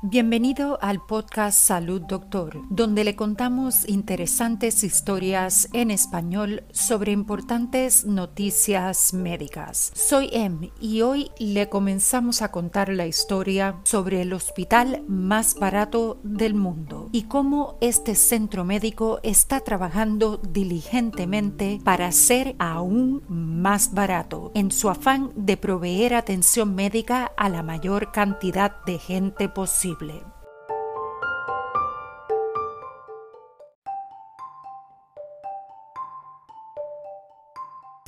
Bienvenido al podcast Salud Doctor, donde le contamos interesantes historias en español sobre importantes noticias médicas. Soy Em y hoy le comenzamos a contar la historia sobre el hospital más barato del mundo y cómo este centro médico está trabajando diligentemente para ser aún más barato en su afán de proveer atención médica a la mayor cantidad de gente posible posible.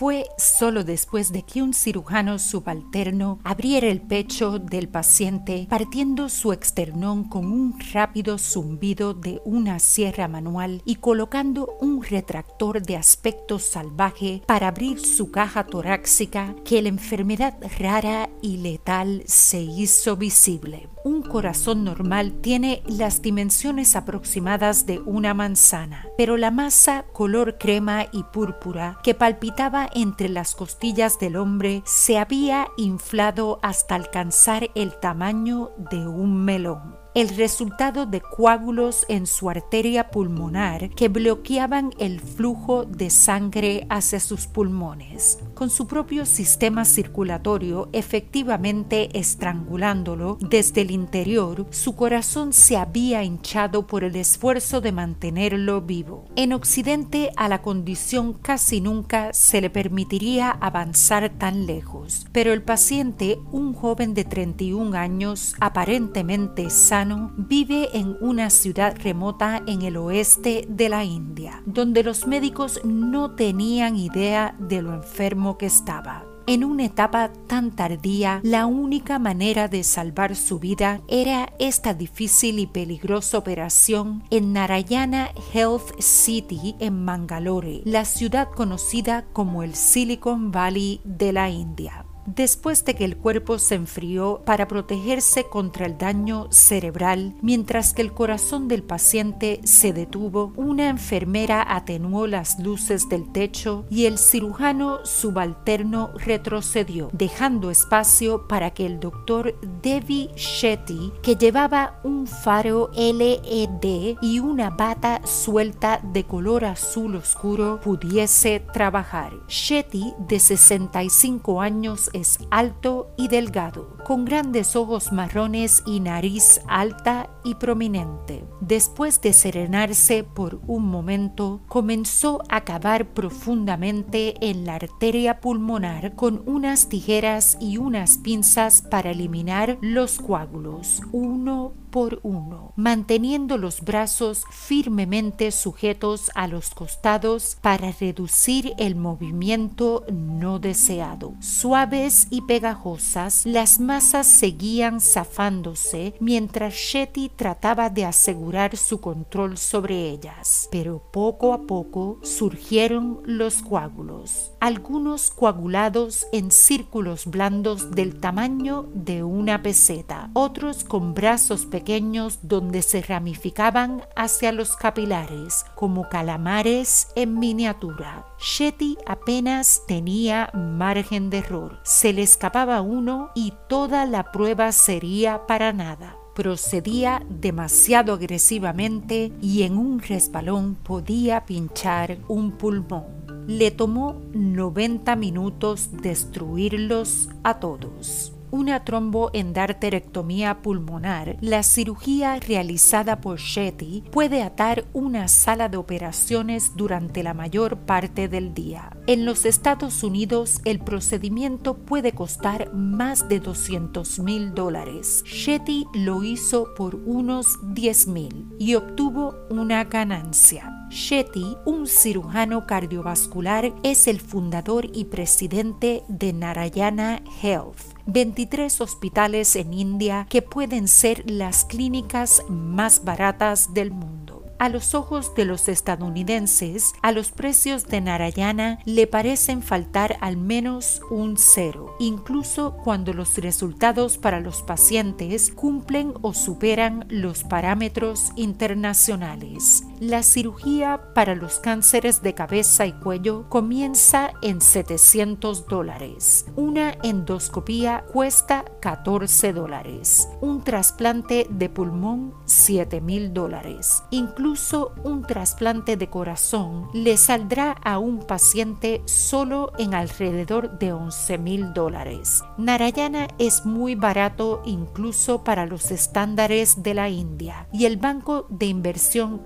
Fue solo después de que un cirujano subalterno abriera el pecho del paciente partiendo su externón con un rápido zumbido de una sierra manual y colocando un retractor de aspecto salvaje para abrir su caja torácica que la enfermedad rara y letal se hizo visible. Un corazón normal tiene las dimensiones aproximadas de una manzana, pero la masa color crema y púrpura que palpitaba entre las costillas del hombre se había inflado hasta alcanzar el tamaño de un melón el resultado de coágulos en su arteria pulmonar que bloqueaban el flujo de sangre hacia sus pulmones, con su propio sistema circulatorio efectivamente estrangulándolo desde el interior, su corazón se había hinchado por el esfuerzo de mantenerlo vivo. En Occidente a la condición casi nunca se le permitiría avanzar tan lejos, pero el paciente, un joven de 31 años, aparentemente sano, vive en una ciudad remota en el oeste de la India, donde los médicos no tenían idea de lo enfermo que estaba. En una etapa tan tardía, la única manera de salvar su vida era esta difícil y peligrosa operación en Narayana Health City en Mangalore, la ciudad conocida como el Silicon Valley de la India después de que el cuerpo se enfrió para protegerse contra el daño cerebral, mientras que el corazón del paciente se detuvo, una enfermera atenuó las luces del techo y el cirujano subalterno retrocedió, dejando espacio para que el doctor Devi Shetty, que llevaba un faro LED y una bata suelta de color azul oscuro, pudiese trabajar. Shetty, de 65 años, alto y delgado, con grandes ojos marrones y nariz alta y prominente. Después de serenarse por un momento, comenzó a cavar profundamente en la arteria pulmonar con unas tijeras y unas pinzas para eliminar los coágulos, uno por uno, manteniendo los brazos firmemente sujetos a los costados para reducir el movimiento no deseado. Suaves y pegajosas, las masas seguían zafándose mientras Shetty trataba de asegurar su control sobre ellas, pero poco a poco surgieron los coágulos, algunos coagulados en círculos blandos del tamaño de una peseta, otros con brazos pequeños donde se ramificaban hacia los capilares como calamares en miniatura. Shetty apenas tenía margen de error. Se le escapaba uno y toda la prueba sería para nada procedía demasiado agresivamente y en un resbalón podía pinchar un pulmón. Le tomó 90 minutos destruirlos a todos una tromboendarterectomía pulmonar, la cirugía realizada por Shetty puede atar una sala de operaciones durante la mayor parte del día. En los Estados Unidos, el procedimiento puede costar más de 200 mil dólares. Shetty lo hizo por unos 10 mil y obtuvo una ganancia. Shetty, un cirujano cardiovascular, es el fundador y presidente de Narayana Health 23 hospitales en India que pueden ser las clínicas más baratas del mundo. A los ojos de los estadounidenses, a los precios de Narayana le parecen faltar al menos un cero, incluso cuando los resultados para los pacientes cumplen o superan los parámetros internacionales. La cirugía para los cánceres de cabeza y cuello comienza en 700 dólares. Una endoscopía cuesta 14 dólares. Un trasplante de pulmón 7 mil dólares. Incluso un trasplante de corazón le saldrá a un paciente solo en alrededor de 11 mil dólares. Narayana es muy barato incluso para los estándares de la India y el banco de inversión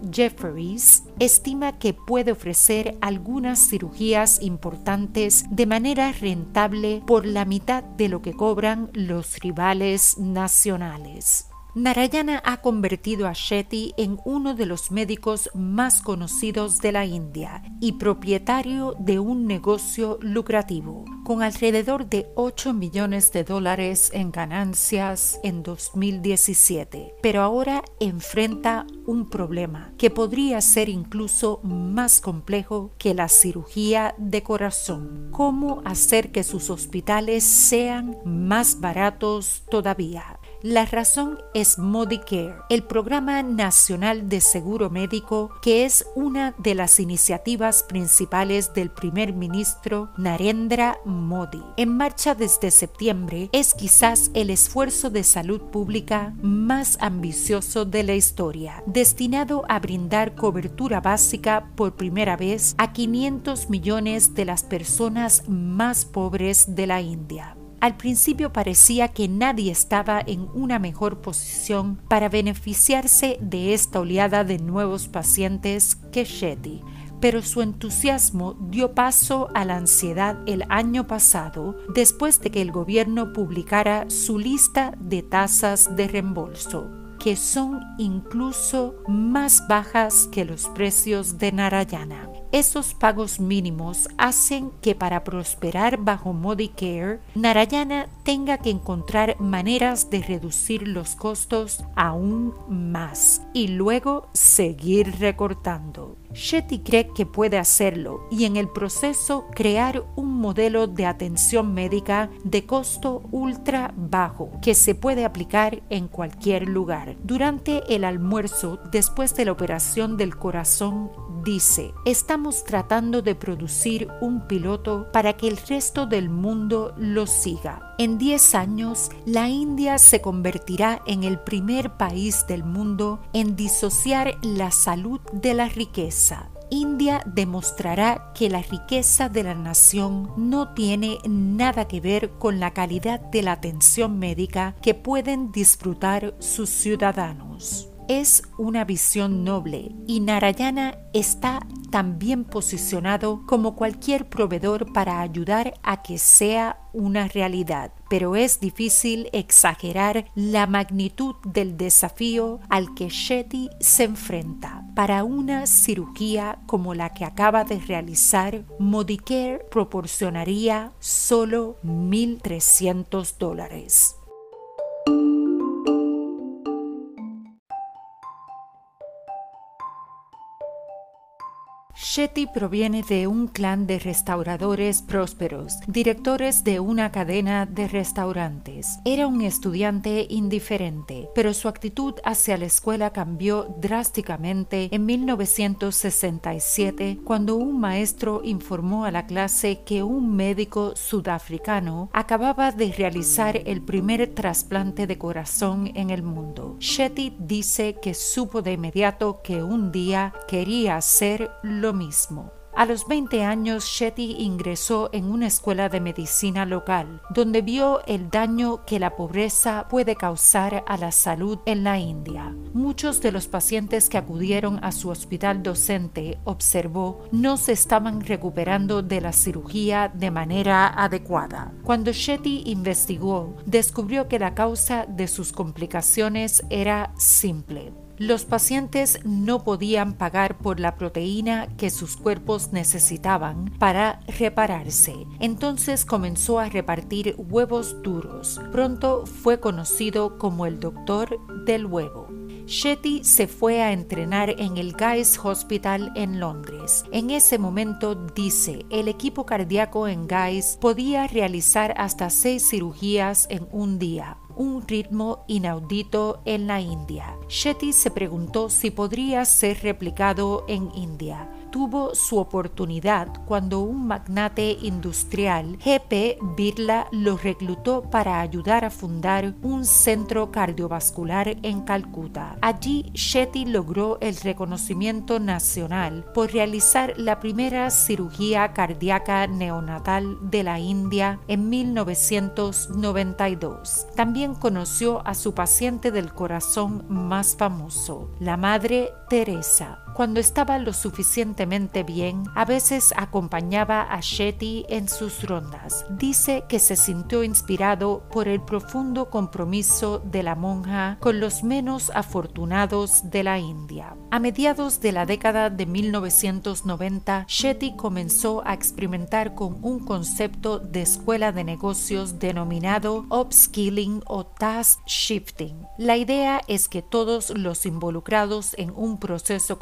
Estima que puede ofrecer algunas cirugías importantes de manera rentable por la mitad de lo que cobran los rivales nacionales. Narayana ha convertido a Shetty en uno de los médicos más conocidos de la India y propietario de un negocio lucrativo, con alrededor de 8 millones de dólares en ganancias en 2017. Pero ahora enfrenta un problema que podría ser incluso más complejo que la cirugía de corazón. ¿Cómo hacer que sus hospitales sean más baratos todavía? La razón es Modicare, el Programa Nacional de Seguro Médico, que es una de las iniciativas principales del primer ministro Narendra Modi. En marcha desde septiembre, es quizás el esfuerzo de salud pública más ambicioso de la historia, destinado a brindar cobertura básica por primera vez a 500 millones de las personas más pobres de la India. Al principio parecía que nadie estaba en una mejor posición para beneficiarse de esta oleada de nuevos pacientes que Shetty, pero su entusiasmo dio paso a la ansiedad el año pasado después de que el gobierno publicara su lista de tasas de reembolso que son incluso más bajas que los precios de Narayana. Esos pagos mínimos hacen que para prosperar bajo Modicare, Narayana tenga que encontrar maneras de reducir los costos aún más y luego seguir recortando. Shetty cree que puede hacerlo y en el proceso crear un modelo de atención médica de costo ultra bajo que se puede aplicar en cualquier lugar. Durante el almuerzo, después de la operación del corazón, dice, estamos tratando de producir un piloto para que el resto del mundo lo siga. En 10 años, la India se convertirá en el primer país del mundo en disociar la salud de la riqueza. India demostrará que la riqueza de la nación no tiene nada que ver con la calidad de la atención médica que pueden disfrutar sus ciudadanos. Es una visión noble y Narayana está tan bien posicionado como cualquier proveedor para ayudar a que sea una realidad, pero es difícil exagerar la magnitud del desafío al que Shetty se enfrenta. Para una cirugía como la que acaba de realizar, Modicare proporcionaría solo 1.300 dólares. Shetty proviene de un clan de restauradores prósperos, directores de una cadena de restaurantes. Era un estudiante indiferente, pero su actitud hacia la escuela cambió drásticamente en 1967 cuando un maestro informó a la clase que un médico sudafricano acababa de realizar el primer trasplante de corazón en el mundo. Shetty dice que supo de inmediato que un día quería hacer lo mismo. A los 20 años, Shetty ingresó en una escuela de medicina local, donde vio el daño que la pobreza puede causar a la salud en la India. Muchos de los pacientes que acudieron a su hospital docente, observó, no se estaban recuperando de la cirugía de manera adecuada. Cuando Shetty investigó, descubrió que la causa de sus complicaciones era simple los pacientes no podían pagar por la proteína que sus cuerpos necesitaban para repararse. Entonces comenzó a repartir huevos duros. Pronto fue conocido como el doctor del huevo. Shetty se fue a entrenar en el Guy's Hospital en Londres. En ese momento, dice, el equipo cardíaco en Guy's podía realizar hasta seis cirugías en un día un ritmo inaudito en la India. Shetty se preguntó si podría ser replicado en India tuvo su oportunidad cuando un magnate industrial, G.P. Birla, lo reclutó para ayudar a fundar un centro cardiovascular en Calcuta. Allí, Shetty logró el reconocimiento nacional por realizar la primera cirugía cardíaca neonatal de la India en 1992. También conoció a su paciente del corazón más famoso, la Madre Teresa. Cuando estaba lo suficientemente bien, a veces acompañaba a Shetty en sus rondas. Dice que se sintió inspirado por el profundo compromiso de la monja con los menos afortunados de la India. A mediados de la década de 1990, Shetty comenzó a experimentar con un concepto de escuela de negocios denominado upskilling o task shifting. La idea es que todos los involucrados en un proceso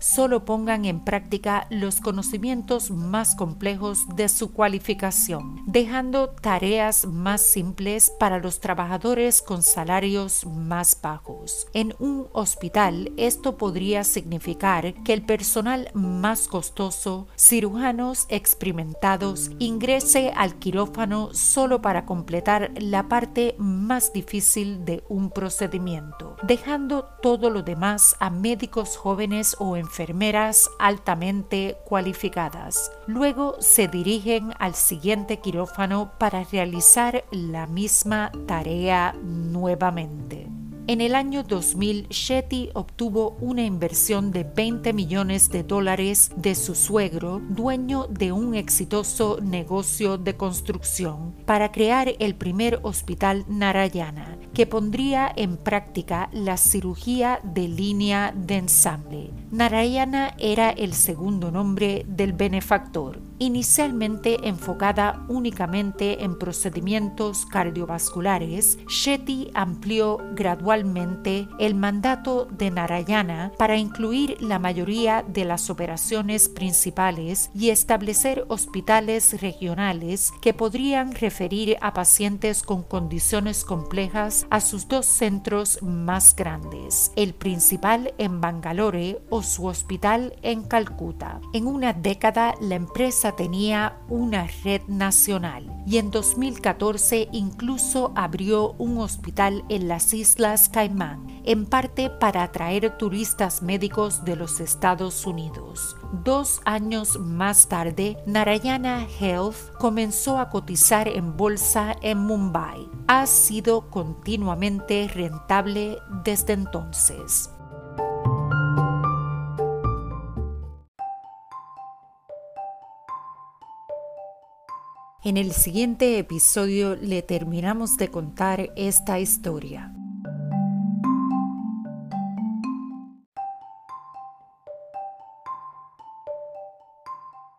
solo pongan en práctica los conocimientos más complejos de su cualificación, dejando tareas más simples para los trabajadores con salarios más bajos. En un hospital esto podría significar que el personal más costoso, cirujanos experimentados, ingrese al quirófano solo para completar la parte más difícil de un procedimiento, dejando todo lo demás a médicos jóvenes o enfermeras altamente cualificadas. Luego se dirigen al siguiente quirófano para realizar la misma tarea nuevamente. En el año 2000, Shetty obtuvo una inversión de 20 millones de dólares de su suegro, dueño de un exitoso negocio de construcción, para crear el primer hospital Narayana, que pondría en práctica la cirugía de línea de ensamble. Narayana era el segundo nombre del benefactor Inicialmente enfocada únicamente en procedimientos cardiovasculares, Shetty amplió gradualmente el mandato de Narayana para incluir la mayoría de las operaciones principales y establecer hospitales regionales que podrían referir a pacientes con condiciones complejas a sus dos centros más grandes, el principal en Bangalore o su hospital en Calcuta. En una década, la empresa tenía una red nacional y en 2014 incluso abrió un hospital en las Islas Caimán, en parte para atraer turistas médicos de los Estados Unidos. Dos años más tarde, Narayana Health comenzó a cotizar en bolsa en Mumbai. Ha sido continuamente rentable desde entonces. En el siguiente episodio le terminamos de contar esta historia.